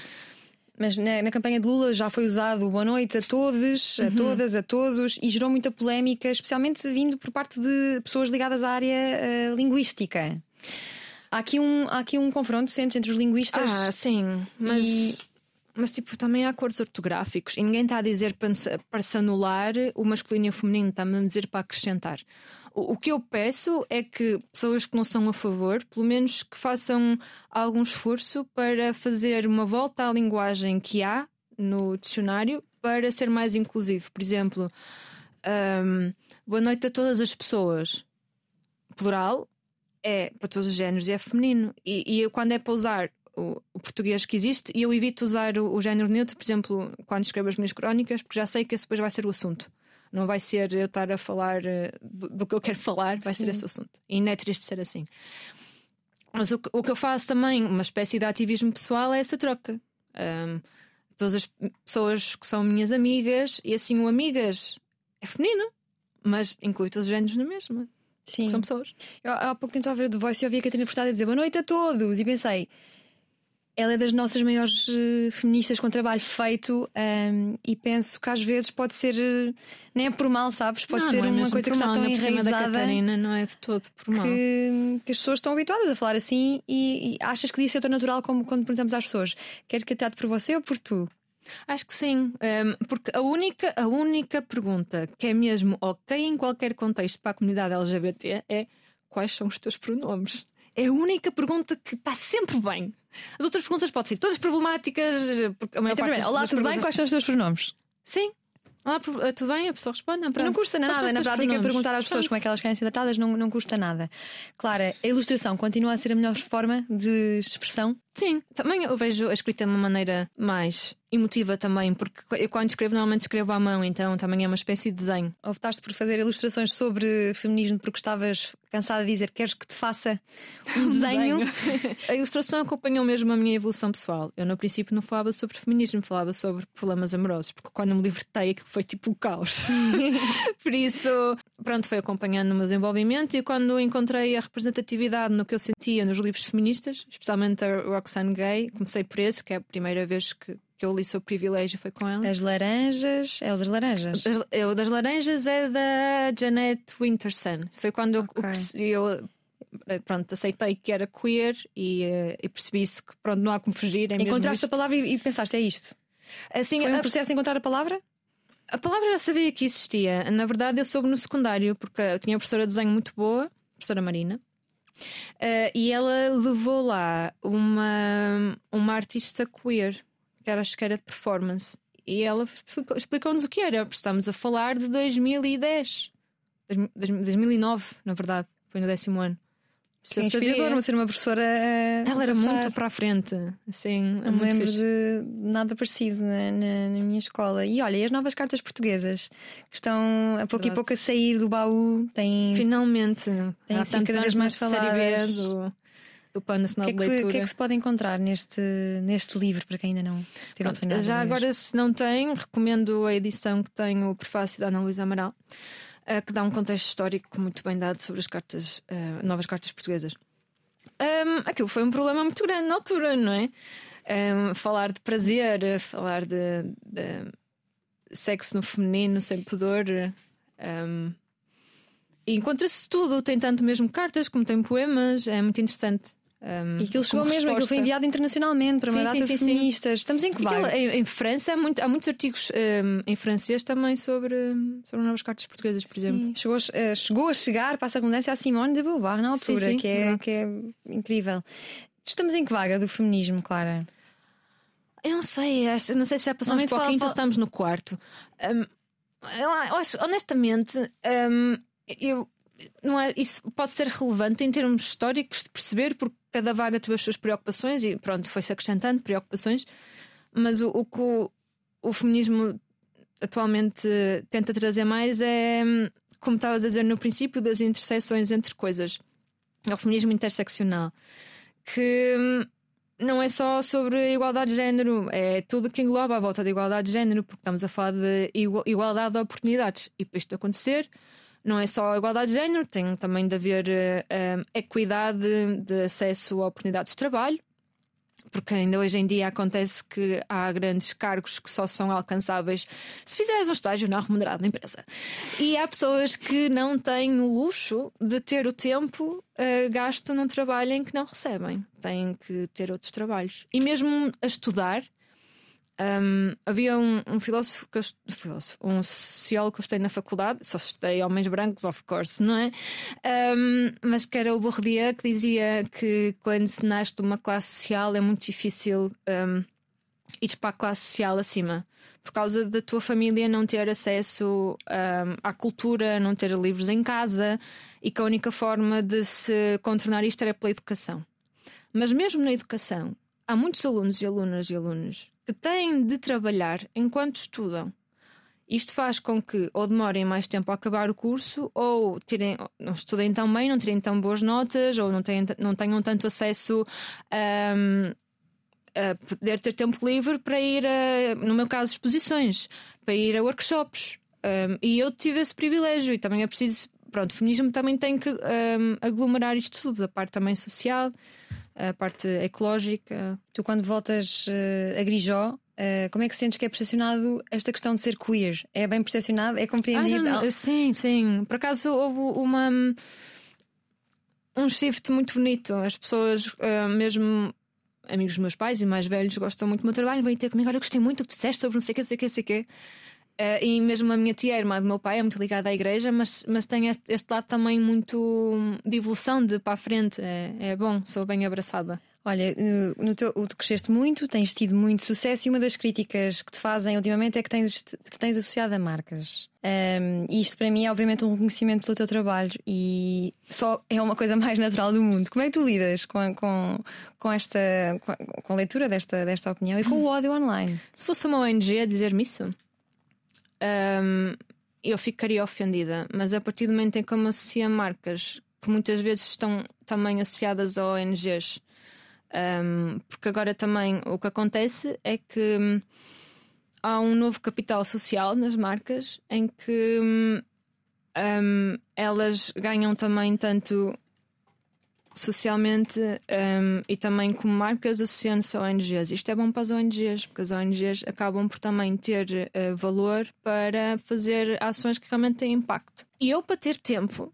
Mas na, na campanha de Lula já foi usado boa noite a todos, Uhum. a todas, a todos e gerou muita polémica, especialmente vindo por parte de pessoas ligadas à área eh, linguística. Há aqui, um, há aqui um confronto sentes entre os linguistas. Ah, sim, mas, E- mas tipo, também há acordos ortográficos e ninguém está a dizer para, se- para se anular o masculino e o feminino, está-me a dizer para acrescentar. O, o que eu peço é que pessoas que não são a favor, pelo menos que façam algum esforço para fazer uma volta à linguagem que há no dicionário para ser mais inclusivo. Por exemplo, ahm, boa noite a todas as pessoas. Plural é para todos os géneros e é feminino. E, e eu, quando é para usar o, o português que existe, eu evito usar o, o género neutro, por exemplo, quando escrevo as minhas crónicas, porque já sei que esse depois vai ser o assunto. Não vai ser eu estar a falar eh, do, do que eu quero falar, vai ser Sim. esse o assunto. E não é triste ser assim. Mas o, que- o que eu faço também, uma espécie de ativismo pessoal, é essa troca. Ahm, todas as pessoas que são minhas amigas, e assim o amigas é feminino, mas inclui todos os géneros na mesma. Sim. São pessoas. Eu, há pouco tempo estava a ver o The Voice e ouvi a Catarina Furtado a dizer boa noite a todos. E pensei, ela é das nossas maiores eh, feministas com trabalho feito ahm, e penso que às vezes pode ser, eh, nem é por mal, sabes? Pode Não, ser não é uma coisa que está mal, tão ainda por cima da enraizada Catarina não é de todo por mal. que, que as pessoas estão habituadas a falar assim e, e achas que disse ser tão natural como quando perguntamos às pessoas: quer que eu trate por você ou por tu? Acho que sim, ehm, porque a única, a única pergunta que é mesmo ok em qualquer contexto para a comunidade LGBT é quais são os teus pronomes? É a única pergunta que está sempre bem. As outras perguntas podem ser todas problemáticas. Porque a maior Então, parte primeiro, olá, tudo bem? perguntas- Quais são os teus pronomes? Sim. Olá, eh, tudo bem? A pessoa responde. Não custa nada, na prática, pronomes? perguntar às pessoas Pronto. como é que elas querem ser tratadas não, não custa nada. Clara, a ilustração continua a ser a melhor forma de expressão? Sim, também eu vejo a escrita de uma maneira mais emotiva também, porque eu quando escrevo normalmente escrevo à mão, então também é uma espécie de desenho. Optaste por fazer ilustrações sobre feminismo porque estavas cansada de dizer queres que te faça um desenho? a ilustração acompanhou mesmo a minha evolução pessoal. Eu no princípio não falava sobre feminismo, falava sobre problemas amorosos, porque quando eu me libertei aquilo foi tipo o caos. Por isso, pronto, foi acompanhando o meu desenvolvimento e quando encontrei a representatividade no que eu sentia nos livros feministas, especialmente a Roxane Gay, comecei por esse, que é a primeira vez que, que eu li sobre privilégio, foi com ela. As laranjas, é o das laranjas. Das, eu, das laranjas é da Janet Winterson. Foi quando eu- Ok. eu, eu, pronto, aceitei que era queer e, eh, e percebi isso que pronto, não há como fugir. É Encontraste a palavra e, e pensaste, é isto? Assim, Foi um processo de encontrar a palavra? A palavra já sabia que existia. Na verdade, eu soube no secundário, porque eu tinha uma professora de desenho muito boa, professora Marina. Uh, e ela levou lá uma, uma artista queer, que era, acho que era de performance. E ela explicou-nos o que era. Estamos a falar de 2010, 2009, na verdade, foi no décimo ano. É inspirador, ser uma professora. Ela era muito para a frente, assim. Não me lembro fixe. de nada parecido na, na, na, minha escola. E olha, e as novas cartas portuguesas que estão a pouco Verdade. e pouco a sair do baú têm. Finalmente, têm sido cada vez mais faladas. Do, do Plano Nacional que é que, de Leitura. O que é que se pode encontrar neste, neste livro, para quem ainda não teve Pronto, Já agora, se não tem, recomendo a edição que tem o prefácio da Ana Luísa Amaral uh, que dá um contexto histórico muito bem dado sobre as cartas, uh, novas cartas portuguesas. Um, aquilo foi um problema muito grande na altura, não é? Um, falar de prazer, falar de, de, sexo no feminino sem pudor. Um, Encontra-se tudo, tem tanto mesmo cartas como tem poemas, é muito interessante. Um, e aquilo chegou mesmo, aquilo foi enviado internacionalmente para sim, uma data sim, feministas. Estamos em que vai? Em, em, França há, muito, há muitos artigos um, em francês também sobre, sobre novas cartas portuguesas, por exemplo. Chegou, uh, chegou a chegar, passa a redundância, a Simone de Beauvoir na altura, que, é, que é incrível. Estamos em que vaga do feminismo, Clara? Eu não sei, acho, não sei se já passamos para o quinto ou estamos no quarto. Um, eu acho, honestamente, eu não é, isso pode ser relevante em termos históricos de perceber, porque cada vaga teve as suas preocupações e pronto, foi-se acrescentando preocupações, mas o, o que o, o, feminismo atualmente tenta trazer mais é, como estavas a dizer no princípio, das interseções entre coisas. É o feminismo interseccional, que hum, não é só sobre a igualdade de género, é tudo que engloba a volta da igualdade de género, porque estamos a falar de igualdade de oportunidades. E para isto acontecer, não é só a igualdade de género, tem também de haver uh, equidade de acesso a oportunidades de trabalho, porque ainda hoje em dia acontece que há grandes cargos que só são alcançáveis se fizeres um estágio não remunerado na empresa. E há pessoas que não têm o luxo de ter o tempo uh, gasto num trabalho em que não recebem, têm que ter outros trabalhos. E mesmo a estudar, um, havia um, um filósofo, eu, filósofo, um sociólogo que eu estudei na faculdade, só estudei homens brancos, of course, não é? Um, mas que era o Bourdieu que dizia que quando se nasce de uma classe social é muito difícil um, ir para a classe social acima, por causa da tua família não ter acesso à cultura, não ter livros em casa e que a única forma de se contornar isto era pela educação. Mas mesmo na educação, há muitos alunos e alunas e alunos que têm de trabalhar enquanto estudam. Isto faz com que ou demorem mais tempo a acabar o curso, ou tirem, não estudem tão bem, não tirem tão boas notas, ou não, tenham, não tenham tanto acesso um, a poder ter tempo livre para ir, a, no meu caso, exposições, para ir a workshops. Um, e eu tive esse privilégio, e também é preciso. Pronto, o feminismo também tem que um, aglomerar isto tudo, a parte também social a parte ecológica. Tu, quando voltas uh, a Grijó, uh, como é que sentes que é percepcionado esta questão de ser queer? É bem percepcionado? É compreendido? Ah, sim, sim. Por acaso houve uma. Um shift muito bonito. As pessoas, uh, mesmo amigos dos meus pais e mais velhos, gostam muito do meu trabalho, vêm ter comigo. Olha, eu gostei muito do que disseste sobre não sei o que, sei o que, sei o que. Uh, e mesmo a minha tia, a irmã do meu pai, é muito ligada à igreja, mas, mas tem este, este lado também muito de evolução, de para a frente. É, é bom, sou bem abraçada. Olha, eh, no teu, tu cresceste muito, tens tido muito sucesso e uma das críticas que te fazem ultimamente é que tens, te tens associado a marcas. Um, e isto para mim é obviamente um reconhecimento pelo teu trabalho e só é uma coisa mais natural do mundo. Como é que tu lidas com, com, com esta com a, com a leitura desta, desta opinião e com o ódio online? Se fosse uma ONG a dizer-me isso, um, eu ficaria ofendida. Mas a partir do momento em que eu me associo a marcas que muitas vezes estão também associadas a ONGs, um, porque agora também o que acontece é que hum, há um novo capital social nas marcas em que um, hum, elas ganham também tanto socialmente um, e também como marcas associando-se a ONGs. Isto é bom para as ONGs, porque as ONGs acabam por também ter uh, valor para fazer ações que realmente têm impacto. E eu, para ter tempo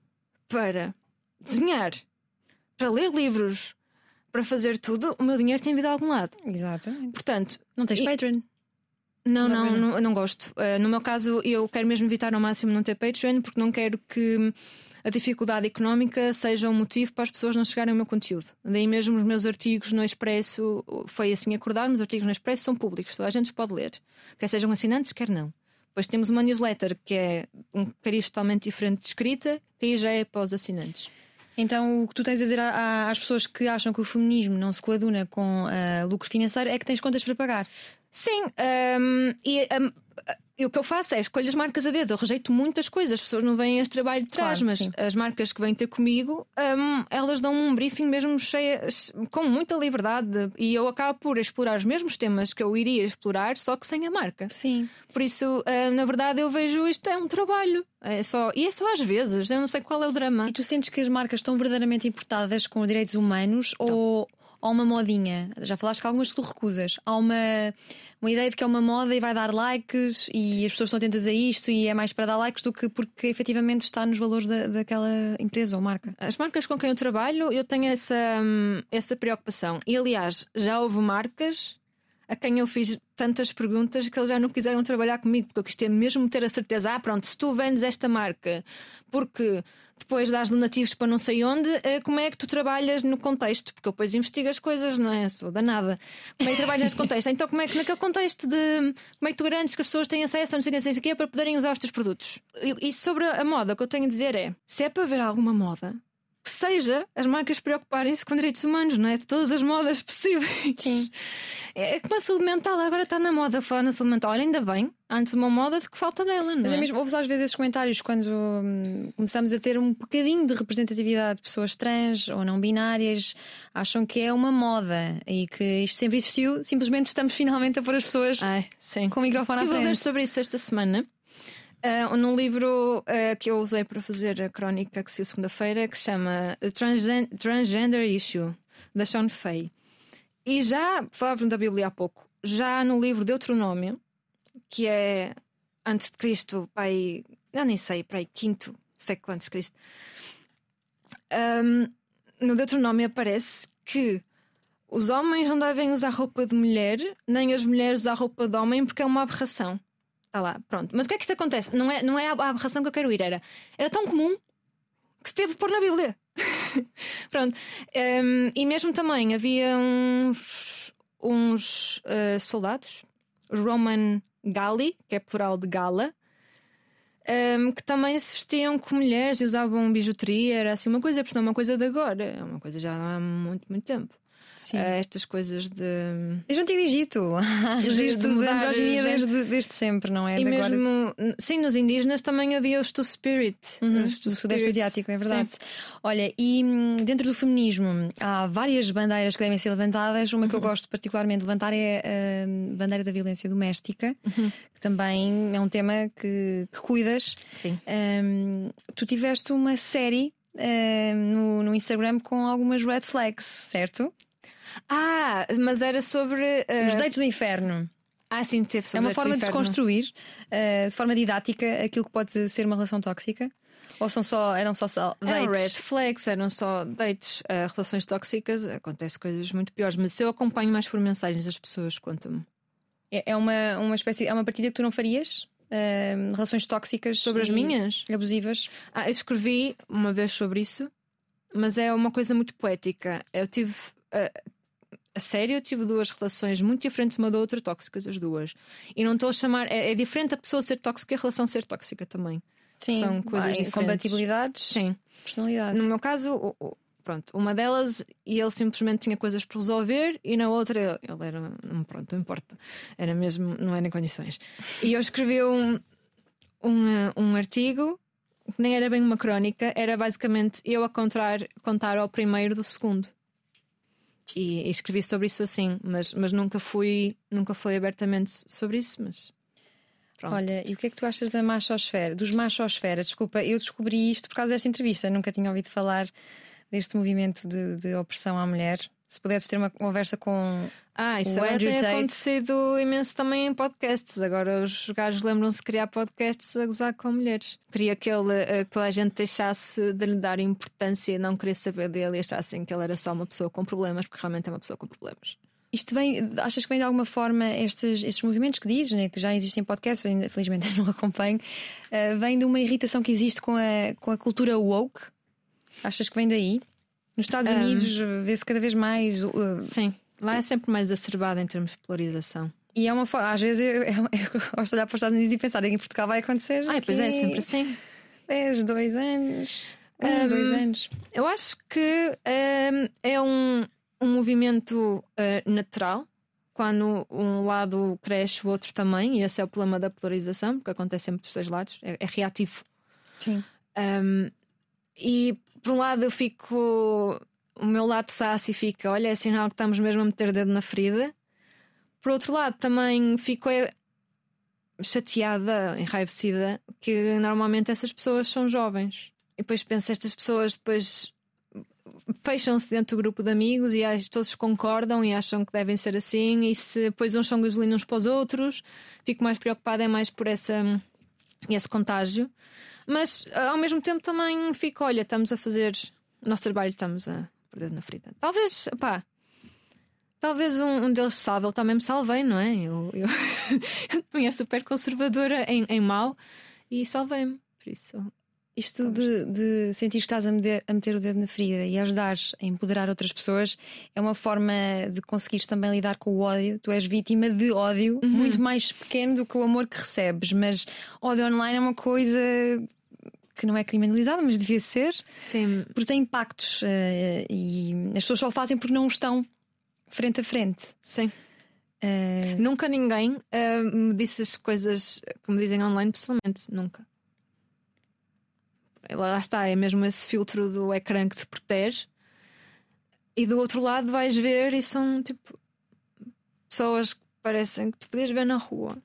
para desenhar, para ler livros, para fazer tudo, o meu dinheiro tem vindo a algum lado. Exatamente. Portanto, não tens e... Patreon? Não, não, não, não, não gosto. Uh, no meu caso, eu quero mesmo evitar ao máximo não ter Patreon, porque não quero que a dificuldade económica seja um motivo para as pessoas não chegarem ao meu conteúdo. Daí mesmo os meus artigos no Expresso, foi assim acordar, os artigos no Expresso são públicos, toda a gente os pode ler, quer sejam assinantes, quer não. Depois temos uma newsletter que é um cariz totalmente diferente de escrita, que aí já é para os assinantes. Então, o que tu tens a dizer às pessoas que acham que o feminismo não se coaduna com uh, lucro financeiro é que tens contas para pagar. Sim, um, e um, e o que eu faço é escolho as marcas a dedo. Eu rejeito muitas coisas, as pessoas não veem este trabalho de trás, claro, mas sim. as marcas que vêm ter comigo, um, elas dão um briefing mesmo cheias, com muita liberdade. E eu acabo por explorar os mesmos temas que eu iria explorar, só que sem a marca. Sim. Por isso, uh, na verdade, eu vejo isto é um trabalho. É só, e é só às vezes, eu não sei qual é o drama. E tu sentes que as marcas estão verdadeiramente importadas com direitos humanos então. ou há uma modinha? Já falaste que algumas que tu recusas. Há uma uma ideia de que é uma moda e vai dar likes e as pessoas estão atentas a isto e é mais para dar likes do que porque efetivamente está nos valores da, daquela empresa ou marca. As marcas com quem eu trabalho, eu tenho essa, essa preocupação. E aliás, já houve marcas a quem eu fiz tantas perguntas que eles já não quiseram trabalhar comigo, porque eu quis ter mesmo ter a certeza: ah, pronto, se tu vendes esta marca porque depois dás donativos para não sei onde, eh, como é que tu trabalhas no contexto? Porque eu depois investigo as coisas, não é? Sou danada. Como é que trabalhas nesse contexto? Então, como é que naquele contexto de como é que tu garantes que as pessoas têm acesso a não sei o que para poderem usar os teus produtos? E sobre a moda, o que eu tenho a dizer é: se é para ver alguma moda, seja as marcas preocuparem-se com direitos humanos, não é? De todas as modas possíveis. Sim. É como a saúde mental, agora está na moda falar na saúde mental. Olha, ainda bem, antes uma moda de que falta dela, não Mas é? é mesmo, ouves às vezes esses comentários quando hum, começamos a ter um bocadinho de representatividade de pessoas trans ou não binárias, acham que é uma moda e que isto sempre existiu, simplesmente estamos finalmente a pôr as pessoas Ai, com o microfone Estive à frente. ler sobre isso esta semana. Uh, num livro uh, que eu usei para fazer a crónica que saiu segunda-feira, que chama Transgen Transgender Issue, da Sean Fay. E já, falavam da Bíblia há pouco, já no livro Deuteronômio, que é antes de Cristo, pai, eu nem sei, para aí, quinto século antes de Cristo, um, no Deuteronômio aparece que os homens não devem usar roupa de mulher, nem as mulheres usar roupa de homem, porque é uma aberração. Está lá, pronto. Mas o que é que isto acontece? Não é, não é a aberração que eu quero ir, era. Era tão comum que se teve de pôr na Bíblia. pronto. Um, e mesmo também havia uns, uns uh, soldados, os Roman Galli, que é plural de gala, um, que também se vestiam com mulheres e usavam bijuteria, era assim uma coisa, porque não é uma coisa de agora, é uma coisa já há muito, muito tempo. Sim. estas coisas de. Desde o Antigo Egito. Há registro de, de androginia desde, desde sempre, não é? E de mesmo, agora... sim, nos indígenas também havia os to spirit. Uhum, os do Sudeste Asiático, é verdade. Sim. Olha, e hum, dentro do feminismo há várias bandeiras que devem ser levantadas. Uma uhum. que eu uhum. gosto particularmente de levantar é a bandeira da violência doméstica, uhum. que também é um tema que, que cuidas. Sim. Um, tu tiveste uma série. Uh, no, no Instagram com algumas red flags, certo? Ah, mas era sobre. Uh... Os deitos do inferno. Ah, sim, teve sobre É uma forma de desconstruir, uh, de forma didática, aquilo que pode ser uma relação tóxica? Ou são só, eram só, dates? Eram red flags, eram só dates, uh, relações tóxicas, acontece coisas muito piores, mas se eu acompanho mais por mensagens das pessoas, conta-me. É, é uma, uma espécie, é uma partida que tu não farias? Uh, relações tóxicas sobre as minhas abusivas. Ah, eu escrevi uma vez sobre isso, mas é uma coisa muito poética. Eu tive uh, a sério, eu tive duas relações muito diferentes uma da outra, tóxicas as duas. E não estou a chamar. É, é, diferente a pessoa ser tóxica e a relação ser tóxica também. Sim, São coisas diferentes. compatibilidades. Sim. Personalidades. No meu caso, pronto, uma delas e ele simplesmente tinha coisas para resolver e na outra ele era. Pronto, não importa. Era mesmo. Não era em condições. E eu escrevi um, um, um artigo que nem era bem uma crónica, era basicamente eu a contar, contar ao primeiro do segundo e, e, escrevi sobre isso assim, mas, mas nunca fui, nunca falei abertamente sobre isso, mas Pronto. Olha, e o que é que tu achas da machosfera, dos machosfera? Desculpa, eu descobri isto por causa desta entrevista, nunca tinha ouvido falar deste movimento de, de opressão à mulher. Se pudesses ter uma conversa com ah, isso o Andrew tem Tate. acontecido imenso também em podcasts. Agora os gajos lembram-se de criar podcasts a gozar com mulheres. Queria que, ele, eh, que toda a gente deixasse de lhe dar importância e não querer saber dele e achassem que ele era só uma pessoa com problemas, porque realmente é uma pessoa com problemas. Isto vem, achas que vem de alguma forma estes, estes movimentos que dizes, né, que já existem podcasts, ainda felizmente eu não acompanho, uh, vem de uma irritação que existe com a, com a cultura woke? Achas que vem daí? Nos Estados um, Unidos vê-se cada vez mais. Uh, sim, lá é sempre mais acerbado em termos de polarização. E é uma forma, às vezes eu, eu, eu, gosto de olhar para os Estados Unidos e pensar em Portugal vai acontecer. Ah, pois é, sempre assim. 10, 2 anos. Um, dois anos. Eu acho que um, é um, um movimento uh, natural quando um lado cresce, o outro também, e esse é o problema da polarização, porque acontece sempre dos dois lados, é, é reativo. Sim. Um, e por um lado eu fico. O meu lado sassy fica, olha, é sinal que estamos mesmo a meter o dedo na ferida. Por outro lado, também fico é, chateada, enraivecida, que normalmente essas pessoas são jovens. E depois penso, estas pessoas depois fecham-se dentro do grupo de amigos e todos concordam e acham que devem ser assim. E se depois uns são gasolina uns para os outros, fico mais preocupada é mais por essa, esse contágio. Mas ao mesmo tempo também fico, olha, estamos a fazer o nosso trabalho, estamos a perder na ferida. Talvez, pá, talvez um, um deles salve, eu também me salvei, não é? Eu, eu, eu também é super conservadora em, em mal e salvei-me, por isso. Isto de, de, sentir que estás a meter, a meter, o dedo na ferida e ajudares a empoderar outras pessoas é uma forma de conseguires também lidar com o ódio. Tu és vítima de ódio uhum. muito mais pequeno do que o amor que recebes, mas ódio online é uma coisa que não é criminalizada, mas devia ser. Sim. Porque tem impactos uh, e as pessoas só o fazem porque não estão frente a frente. Sim. Uh... Nunca ninguém uh, me disse as coisas que me dizem online pessoalmente, nunca lá está, é mesmo esse filtro do ecrã que te protege. E do outro lado vais ver e são tipo pessoas que parecem que tu podias ver na rua.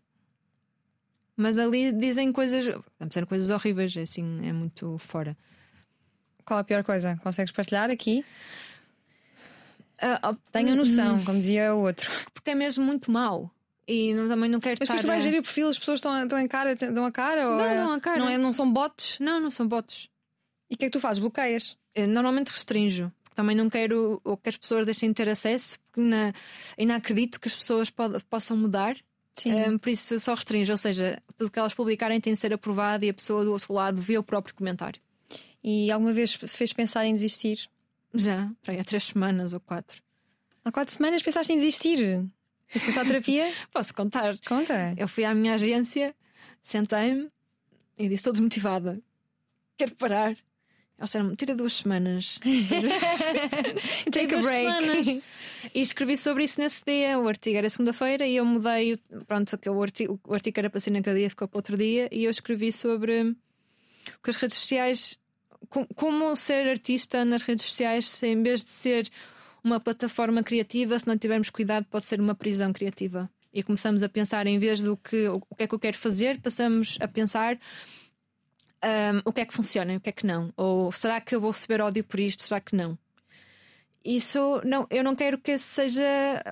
Mas ali dizem coisas, estão ser coisas horríveis, é assim, é muito fora. Qual a pior coisa? Consegues partilhar aqui? Uh, Tenho noção, como dizia o outro. Porque é mesmo muito mau. E não, também não quero Mas depois tu vais ver o perfil, as pessoas estão, estão em cara, dão a cara? Não, ou é, dão a cara. Não, é, não são bots? Não, não são bots. E o que é que tu fazes? Bloqueias? Eu normalmente restringo. Porque também não quero que as pessoas deixem de ter acesso, porque na, ainda acredito que as pessoas pod, possam mudar. Sim. Um, por isso só restringo, ou seja, tudo que elas publicarem tem de ser aprovado e a pessoa do outro lado vê o próprio comentário. E alguma vez se fez pensar em desistir? Já, para aí há três semanas ou quatro. Há quatro semanas pensaste em desistir? E foste à terapia? Posso contar. Conta. Eu fui à minha agência, sentei-me e disse: Estou desmotivada, quero parar. Eles disseram tira duas semanas. Take a break. Semanas. E escrevi sobre isso nesse dia. O artigo era segunda-feira e eu mudei. Pronto, o artigo, o artigo era para ser naquele dia, ficou para outro dia. E eu escrevi sobre que as redes sociais. Como ser artista nas redes sociais, em vez de ser uma plataforma criativa, se não tivermos cuidado, pode ser uma prisão criativa. E começamos a pensar, em vez do que, o que é que eu quero fazer, passamos a pensar um, o que é que funciona e o que é que não. Ou será que eu vou receber ódio por isto? Será que não? Isso não, eu não quero que esse seja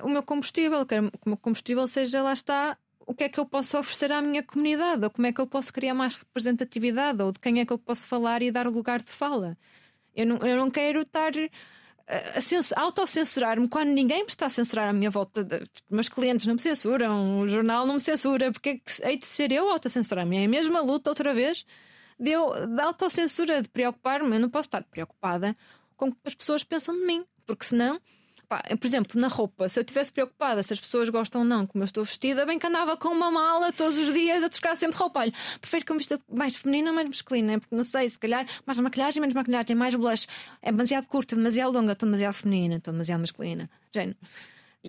o meu combustível, quero que o meu combustível seja lá está o que é que eu posso oferecer à minha comunidade, ou como é que eu posso criar mais representatividade, ou de quem é que eu posso falar e dar lugar de fala. Eu não, eu não quero estar autocensurar-me quando ninguém me está a censurar à minha volta. Tipo, meus clientes não me censuram, o jornal não me censura, porque é que hei de ser eu a autocensurar-me? É a mesma luta outra vez de, eu, de autocensura, de preocupar-me. Eu não posso estar preocupada com o que as pessoas pensam de mim, porque senão por exemplo, na roupa, se eu estivesse preocupada se as pessoas gostam ou não como eu estou vestida, bem que andava com uma mala todos os dias a trocar sempre roupa. Olha, prefiro que eu vista mais feminina ou mais masculina, porque não sei, se calhar mais maquilhagem, menos maquilhagem, mais blush. É demasiado curta, demasiado longa, estou demasiado feminina, estou demasiado masculina. Género.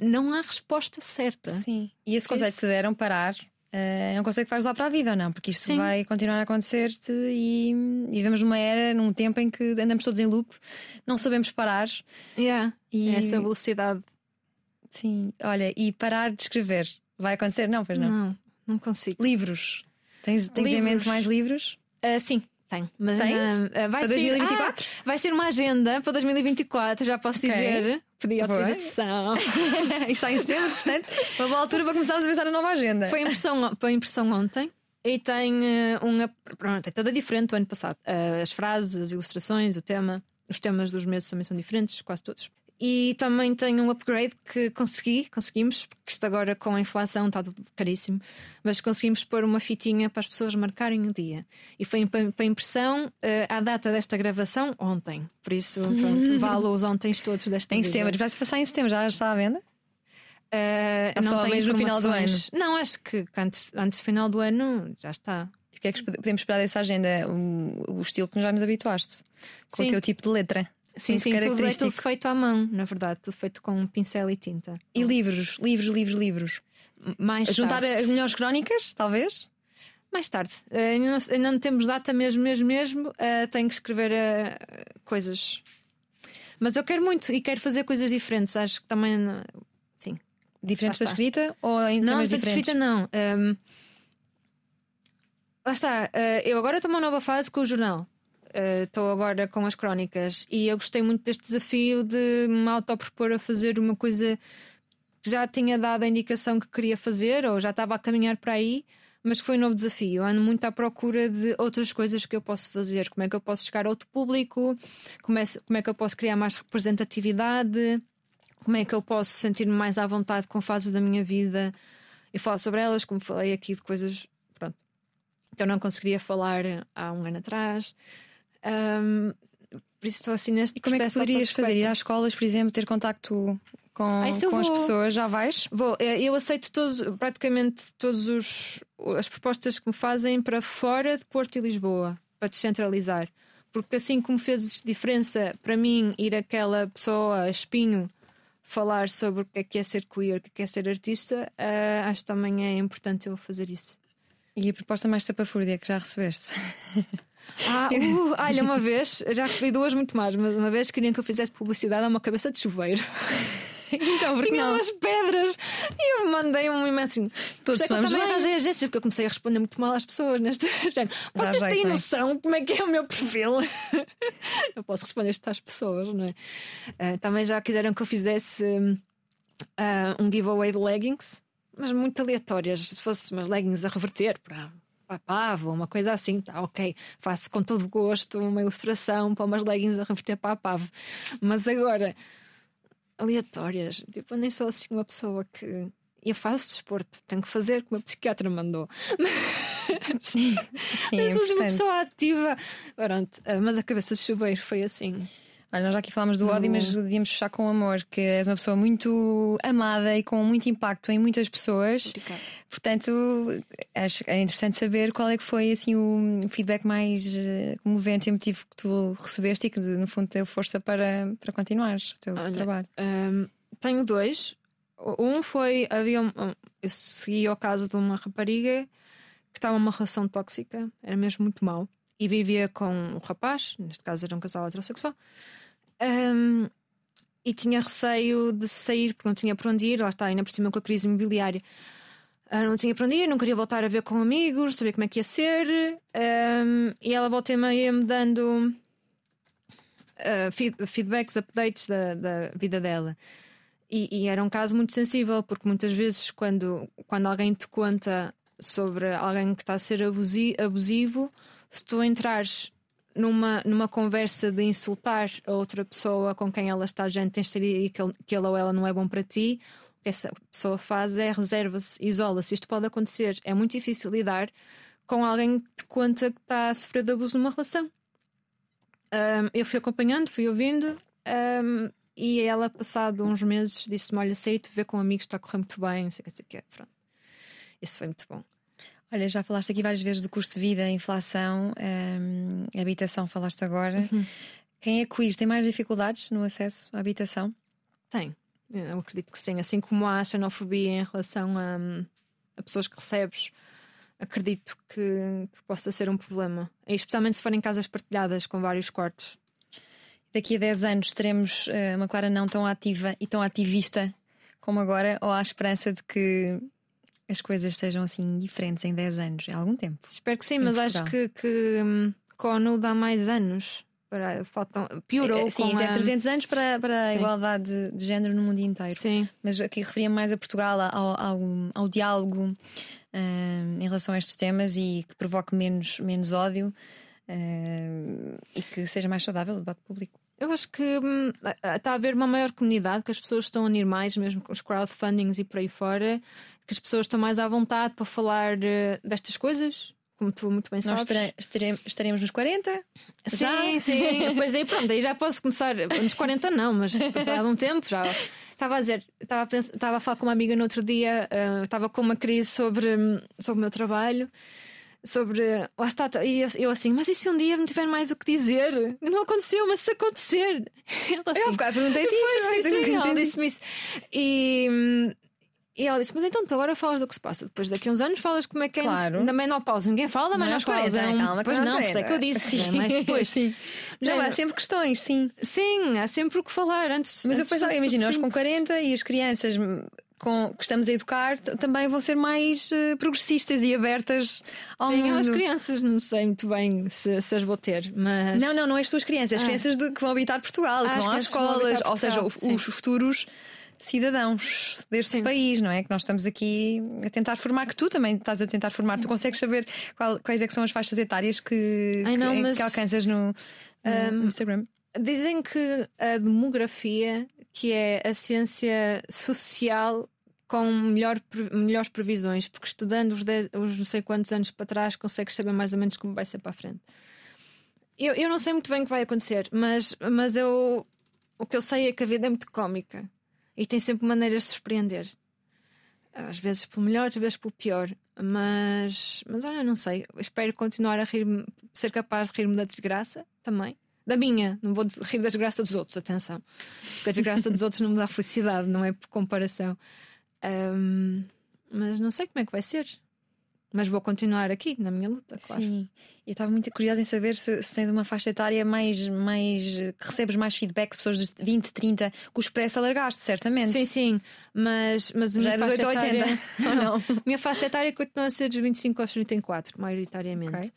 Não há resposta certa. Sim. E esse conselho que te deram parar Uh, é um conceito que vais lá para a vida ou não? Porque isto Sim. vai continuar a acontecer-te e, e vivemos numa era, num tempo em que andamos todos em loop, não sabemos parar. Yeah. E... É essa velocidade. Sim, olha, e parar de escrever vai acontecer? Não, pois não? Não, não consigo. Livros. Tens, tens livros. em mente mais livros? Uh, sim, tenho. Mas uh, vai para 2024? Ser, ah, vai ser uma agenda para 2024, já posso okay. dizer. Pedi autorização. Está em setembro, portanto, uma boa altura para começarmos a pensar na nova agenda. Foi impressão, foi impressão ontem. E tem uh, uma. Pronto, é toda diferente do ano passado. Uh, as frases, as ilustrações, o tema. Os temas dos meses também são diferentes, quase todos. E também tenho um upgrade que consegui, conseguimos, porque isto agora com a inflação está tudo caríssimo, mas conseguimos pôr uma fitinha para as pessoas marcarem o dia. E foi para impressão uh, à data desta gravação ontem. Por isso, pronto, vale os ontem todos desta Em setembro, vai-se passar em setembro, já está à venda? Uh, Ou não só mesmo no final do informações. Não, acho que antes, antes do final do ano já está. O que é que podemos esperar dessa agenda? O, o estilo que já nos habituaste, com Sim. o teu tipo de letra. Sim, sim, tudo é tudo feito à mão, na verdade, tudo feito com pincel e tinta. E livros, livros, livros, livros. Mais Juntar tarde. as melhores crónicas, talvez? Mais tarde. Eh, ainda não, ainda não temos data mesmo, mesmo, mesmo. Eh, tenho que escrever eh, coisas. Mas eu quero muito e quero fazer coisas diferentes. Acho que também. Sim. Diferentes da escrita ou em Não, diferentes? escrita não. Ehm, lá está. eh, eu agora estou numa nova fase com o jornal. Eh, Estou agora com as crónicas e eu gostei muito deste desafio de me autopropor a fazer uma coisa que já tinha dado a indicação que queria fazer ou já estava a caminhar para aí, mas que foi um novo desafio. Ando muito à procura de outras coisas que eu posso fazer. Como é que eu posso chegar a outro público? Como é, como é que eu posso criar mais representatividade? Como é que eu posso sentir-me mais à vontade com fases da minha vida e falar sobre elas, como falei aqui de coisas que eu não conseguiria falar há um ano atrás. Ahm, por isso estou assim neste E como é que poderias fazer? Ir às escolas, por exemplo, ter contacto com, eu com as pessoas? Já vais? Vou, eh, eu aceito todos, praticamente todas as propostas que me fazem para fora de Porto e Lisboa, para descentralizar. Porque assim como fez diferença para mim ir aquela pessoa a espinho falar sobre o que é que é ser queer, o que é que é ser artista, eh, acho que também é importante eu fazer isso. E a proposta mais tapafúrdia que já recebeste? Ah, uh, olha, uma vez, já recebi duas muito mais, mas uma vez queriam que eu fizesse publicidade a uma cabeça de chuveiro. então, Tinha não? umas pedras e eu mandei um imenso. Todos Por isso é que eu também bem. arranjei agência, porque eu comecei a responder muito mal às pessoas neste género. Vocês têm é? noção como é que é o meu perfil? eu posso responder isto às pessoas, não é? Ah, também já quiseram que eu fizesse ah, um giveaway de leggings, mas muito aleatórias. Se fosse umas leggings a reverter para. Para a pava, uma coisa assim, tá ok, faço com todo gosto uma ilustração para umas leggings a reverter para a pava, mas agora aleatórias. Tipo, eu nem sou assim uma pessoa que. Eu faço desporto, tenho que fazer como a psiquiatra mandou. Sim, eu é sou assim uma pessoa ativa. Pronto, mas a cabeça de chuveiro foi assim. Olha, nós já aqui falámos do ódio, mas devíamos fechar com amor, que és uma pessoa muito amada e com muito impacto em muitas pessoas. Obrigada. Portanto, acho é interessante saber qual é que foi assim o feedback mais eh, comovente e emotivo que tu recebeste e que no fundo deu força para, para continuares o teu Olha, trabalho. Ahm, tenho dois. Um foi. Havia um- eu segui o caso de uma rapariga que estava numa relação tóxica, era mesmo muito mau, e vivia com um rapaz, neste caso era um casal heterossexual, ahm, e tinha receio de sair porque não tinha para onde ir, lá está, ainda por cima com a crise imobiliária. Ah, não tinha para onde ir, não queria voltar a ver com amigos, saber como é que ia ser, ahm, e ela volta e meia me dando uh, feed- feedbacks, updates da, da vida dela. E, e era um caso muito sensível, porque muitas vezes, quando, quando alguém te conta sobre alguém que está a ser abusi- abusivo, se tu entrares numa, numa conversa de insultar a outra pessoa com quem ela está gente, tens de ele, que ele ou ela não é bom para ti. O que essa pessoa faz é reserva-se, isola-se. Isto pode acontecer. É muito difícil lidar com alguém que te conta que está a sofrer de abuso numa relação. Um, eu fui acompanhando, fui ouvindo, um, e ela, passado uns meses, disse-me: Olha, sei te ver com amigos, está a correr muito bem, não sei o que, não sei o que. Pronto. Isso foi muito bom. Olha, já falaste aqui várias vezes do custo de vida, inflação, hum, habitação, falaste agora. Uhum. Quem é queer tem mais dificuldades no acesso à habitação? Tem, eu acredito que sim. Assim como há xenofobia em relação a, a pessoas que recebes, acredito que, que possa ser um problema. E especialmente se forem casas partilhadas com vários quartos. Daqui a 10 anos teremos eh, uma Clara não tão ativa e tão ativista como agora, ou há esperança de que as coisas estejam assim diferentes em 10 anos? Há algum tempo. Espero que sim, Em mas Portugal. acho que, que ONU dá mais anos. Para, faltam, piorou Eh, Sim, com é a... 300 anos para, para a igualdade de, de género no mundo inteiro. Sim. Mas aqui referia mais a Portugal, ao, ao, ao diálogo hum, em relação a estes temas e que provoque menos, menos ódio hum, e que seja mais saudável o debate público. Eu acho que hum, está a haver uma maior comunidade, que as pessoas estão a unir mais, mesmo com os crowdfundings e por aí fora, que as pessoas estão mais à vontade para falar uh, destas coisas, como tu muito bem Nós sabes. estaremos, estaremos nos 40? Sim, Já? sim. Pois aí, pronto, aí já posso começar. Nos 40 não, mas passado um tempo já. Estava a dizer, estava a, pensar, estava a falar com uma amiga no outro dia, uh, estava com uma crise sobre, hum, sobre o meu trabalho. Sobre. Lá está, e eu, eu assim, mas e se um dia não tiver mais o que dizer? Não aconteceu, mas se acontecer. Ela Eu assim, há bocado perguntei-te Pois, isso. sim, tu sim, nunca ela entendi. disse-me isso. E, e ela disse: Mas então tu agora falas do que se passa. Depois daqui a uns anos falas como é que é Claro. da menopausa. Ninguém fala da é menopausa. 40, é um- calma, pois não, por isso é que eu 40. disse. Sim, né? Mas depois. sim. Não, Género- há sempre questões, sim. Sim, há sempre o que falar antes. Mas eu antes pensava, fosse tudo imagina, nós com simples. 40 e as crianças com, que estamos a educar também vão ser mais eh, progressistas e abertas ao Sim, mundo. as crianças não sei muito bem se, se as vou ter, mas. Não, não, não é as tuas crianças, as Ah. crianças de- que vão habitar Portugal, Ah, que vão às vão escolas, habitar ou seja, o- os futuros cidadãos deste Sim. país, não é? Que nós estamos aqui a tentar formar, que tu também estás a tentar formar. Tu consegues saber qual- quais é que são as faixas etárias que, Ai, não, que, mas- que alcanças no, no Instagram? Dizem que a demografia, que é a ciência social com melhor, melhores previsões, porque estudando os, os não sei quantos anos para trás consegues saber mais ou menos como vai ser para a frente. Eu, eu não sei muito bem o que vai acontecer, mas, mas eu, o que eu sei é que a vida é muito cómica e tem sempre maneiras de surpreender. Às vezes pelo melhor, às vezes pelo pior. Mas, mas olha, não sei. Espero continuar a rir ser capaz de rir-me da desgraça também. Da minha, não vou rir da desgraça dos outros, atenção. Porque a desgraça dos outros não me dá felicidade, não é por comparação. Ahm, mas não sei como é que vai ser. Mas vou continuar aqui na minha luta, claro. Sim, eu estava muito curiosa em saber se, se tens uma faixa etária mais, mais que recebes mais feedback de pessoas de 20, 30, que o expresso alargaste, certamente. Sim, sim, mas, mas Já é dos faixa 8 a 80, etária... ou não? minha faixa etária continua a ser dos 25 aos 34, maioritariamente. Ok.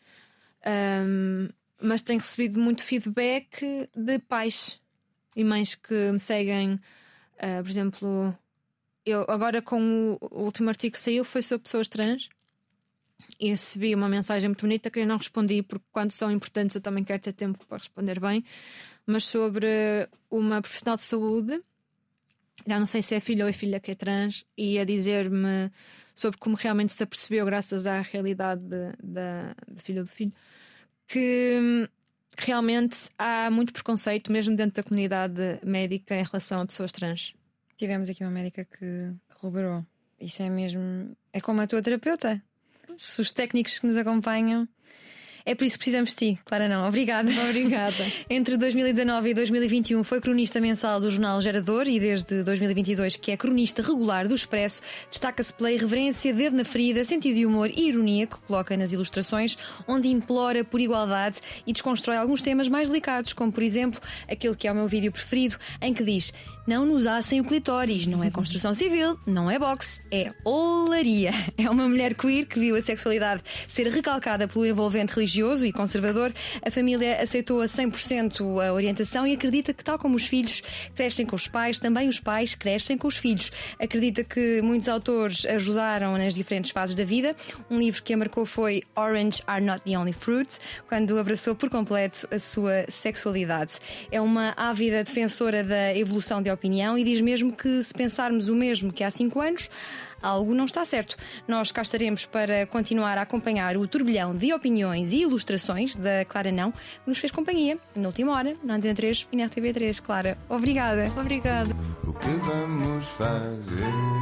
Um, mas tenho recebido muito feedback de pais e mães que me seguem. Uh, por exemplo, eu agora com o, o último artigo que saiu foi sobre pessoas trans e recebi uma mensagem muito bonita que eu não respondi porque quando são importantes eu também quero ter tempo para responder bem, mas sobre uma profissional de saúde. Já não sei se é filha ou é filha que é trans, e a dizer-me sobre como realmente se apercebeu, graças à realidade de- da da filha ou do filho, que hum, realmente há muito preconceito, mesmo dentro da comunidade médica, em relação a pessoas trans. Tivemos aqui uma médica que corroborou. Isso é mesmo. É como a tua terapeuta. Se os técnicos que nos acompanham. É por isso que precisamos de ti, Clara não. Obrigada. Obrigada. Entre 2019 e 2021 foi cronista mensal do jornal Gerador e desde 2022 que é cronista regular do Expresso. Destaca-se pela irreverência, dedo na ferida, sentido de humor e ironia que coloca nas ilustrações, onde implora por igualdade e desconstrói alguns temas mais delicados, como por exemplo aquele que é o meu vídeo preferido, em que diz: Não nos assem o clitóris, não é construção civil, não é boxe, é olaria. É uma mulher queer que viu a sexualidade ser recalcada pelo envolvente religioso e conservador. A família aceitou a 100% a orientação e acredita que, tal como os filhos crescem com os pais, também os pais crescem com os filhos. Acredita que muitos autores ajudaram nas diferentes fases da vida. Um livro que a marcou foi Orange Are Not the Only Fruit, quando abraçou por completo a sua sexualidade. É uma ávida defensora da evolução de opinião e diz mesmo que se pensarmos o mesmo que há cinco anos, algo não está certo. Nós cá estaremos para continuar a acompanhar o turbilhão de opiniões e ilustrações da Clara Não, que nos fez companhia na última hora, na Antena 3 e na RTV3. Clara, obrigada. Obrigada. O que vamos fazer?